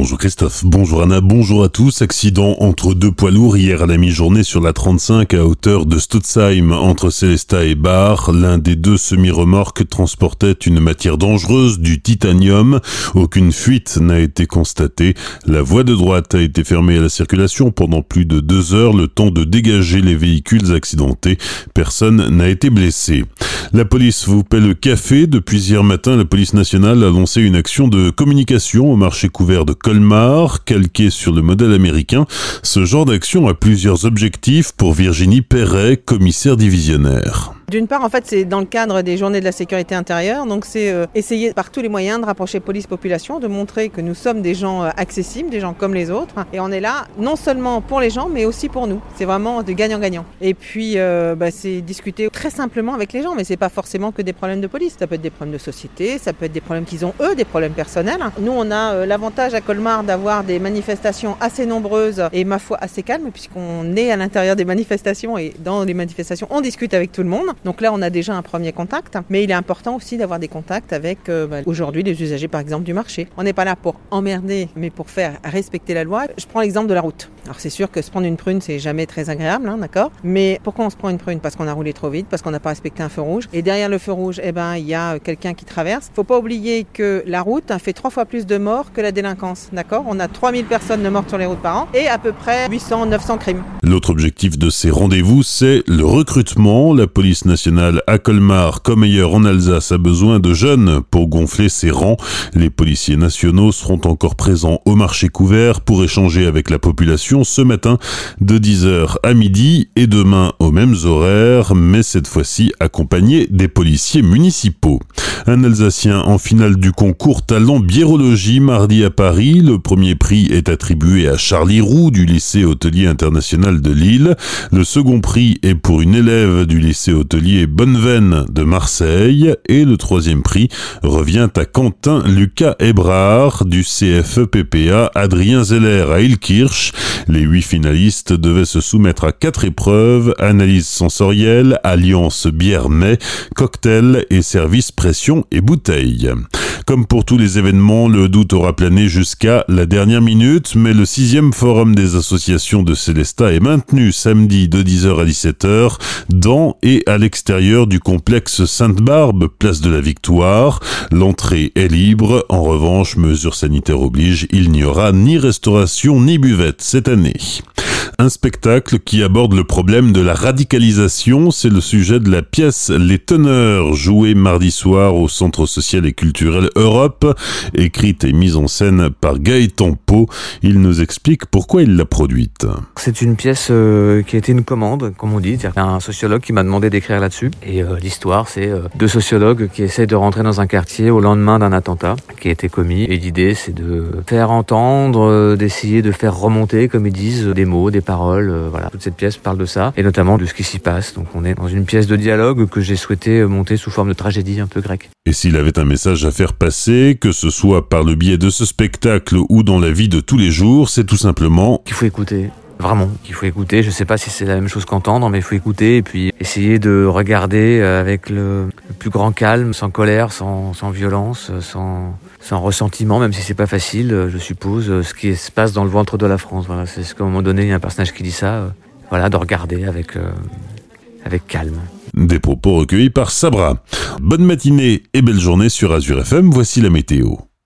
Bonjour Christophe, bonjour Anna, bonjour à tous. Accident entre deux poids lourds hier à la mi-journée sur la 35 à hauteur de Stutzheim entre Célesta et Bar. L'un des deux semi-remorques transportait une matière dangereuse, du titanium. Aucune fuite n'a été constatée. La voie de droite a été fermée à la circulation pendant plus de deux heures, le temps de dégager les véhicules accidentés. Personne n'a été blessé. La police vous paie le café. Depuis hier matin, la police nationale a lancé une action de communication au marché couvert de Colmar, calqué sur le modèle américain. Ce genre d'action a plusieurs objectifs pour Virginie Perret, commissaire divisionnaire. D'une part, en fait, c'est dans le cadre des journées de la sécurité intérieure. Donc, c'est euh, essayer par tous les moyens de rapprocher police-population, de montrer que nous sommes des gens euh, accessibles, des gens comme les autres. Et on est là non seulement pour les gens, mais aussi pour nous. C'est vraiment de gagnant-gagnant. Et puis, euh, bah, c'est discuter très simplement avec les gens, mais c'est pas forcément que des problèmes de police. Ça peut être des problèmes de société, ça peut être des problèmes qu'ils ont eux, des problèmes personnels. Nous, on a l'avantage à Colmar d'avoir des manifestations assez nombreuses et ma foi assez calmes, puisqu'on est à l'intérieur des manifestations et dans les manifestations, on discute avec tout le monde. Donc là, on a déjà un premier contact, mais il est important aussi d'avoir des contacts avec euh, bah, aujourd'hui les usagers, par exemple, du marché. On n'est pas là pour emmerder, mais pour faire respecter la loi. Je prends l'exemple de la route. Alors c'est sûr que se prendre une prune, c'est jamais très agréable, hein, d'accord? Mais pourquoi on se prend une prune? Parce qu'on a roulé trop vite, parce qu'on n'a pas respecté un feu rouge. Et derrière le feu rouge, eh ben, il y a euh, quelqu'un qui traverse. Faut pas oublier que la route fait trois fois plus de morts que la délinquance, d'accord? On a 3000 personnes de mortes sur les routes par an et à peu près 800, 900 crimes. L'autre objectif de ces rendez-vous, c'est le recrutement. La police nationale à Colmar, comme ailleurs en Alsace, a besoin de jeunes pour gonfler ses rangs. Les policiers nationaux seront encore présents au marché couvert pour échanger avec la population ce matin de 10h à midi et demain aux mêmes horaires, mais cette fois-ci accompagnés des policiers municipaux. Un Alsacien en finale du concours Talent Biérologie mardi à Paris. Le premier prix est attribué à Charlie Roux du lycée hôtelier international de Lille. Le second prix est pour une élève du lycée hôtelier Bonneveine de Marseille. Et le troisième prix revient à Quentin Lucas Ebrard du CFEPPA Adrien Zeller à Ilkirch. Les huit finalistes devaient se soumettre à quatre épreuves, analyse sensorielle, alliance bière-mets, cocktail et service pression et bouteille. Comme pour tous les événements, le doute aura plané jusqu'à la dernière minute, mais le sixième forum des associations de Célesta est maintenu samedi de 10h à 17h dans et à l'extérieur du complexe Sainte-Barbe, place de la Victoire. L'entrée est libre. En revanche, mesures sanitaires obligent, il n'y aura ni restauration ni buvette cette année. Un spectacle qui aborde le problème de la radicalisation, c'est le sujet de la pièce Les Teneurs, jouée mardi soir au Centre social et culturel Europe, écrite et mise en scène par Gaëtan Pau. Il nous explique pourquoi il l'a produite. C'est une pièce euh, qui a été une commande, comme on dit. A un sociologue qui m'a demandé d'écrire là-dessus. Et euh, l'histoire, c'est euh, deux sociologues qui essaient de rentrer dans un quartier au lendemain d'un attentat qui a été commis. Et l'idée, c'est de faire entendre, d'essayer de faire remonter, comme ils disent, des mots, des paroles. Euh, voilà, toute cette pièce parle de ça et notamment de ce qui s'y passe. Donc on est dans une pièce de dialogue que j'ai souhaité monter sous forme de tragédie un peu grecque. Et s'il avait un message à faire passer, que ce soit par le biais de ce spectacle ou dans la vie de tous les jours, c'est tout simplement qu'il faut écouter. Vraiment, qu'il faut écouter. Je sais pas si c'est la même chose qu'entendre, mais il faut écouter et puis essayer de regarder euh, avec le, plus grand calme, sans colère, sans, violence, sans, sans ressentiment, même si c'est pas facile, euh, je suppose, euh, ce qui se passe dans le ventre de la France. Voilà, c'est ce qu'à un moment donné, il y a un personnage qui dit ça. Voilà, de regarder avec, avec calme. Des propos recueillis par Sabra. Bonne matinée et belle journée sur Azure FM. Voici la météo.